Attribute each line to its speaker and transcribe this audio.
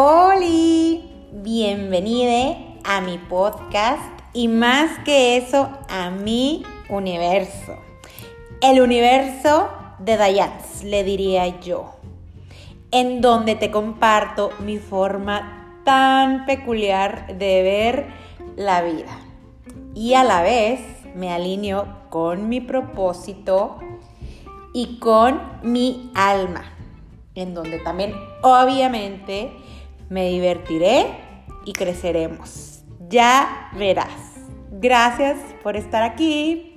Speaker 1: Hola, bienvenida a mi podcast y más que eso a mi universo. El universo de Dayans, le diría yo, en donde te comparto mi forma tan peculiar de ver la vida y a la vez me alineo con mi propósito y con mi alma, en donde también obviamente me divertiré y creceremos. Ya verás. Gracias por estar aquí.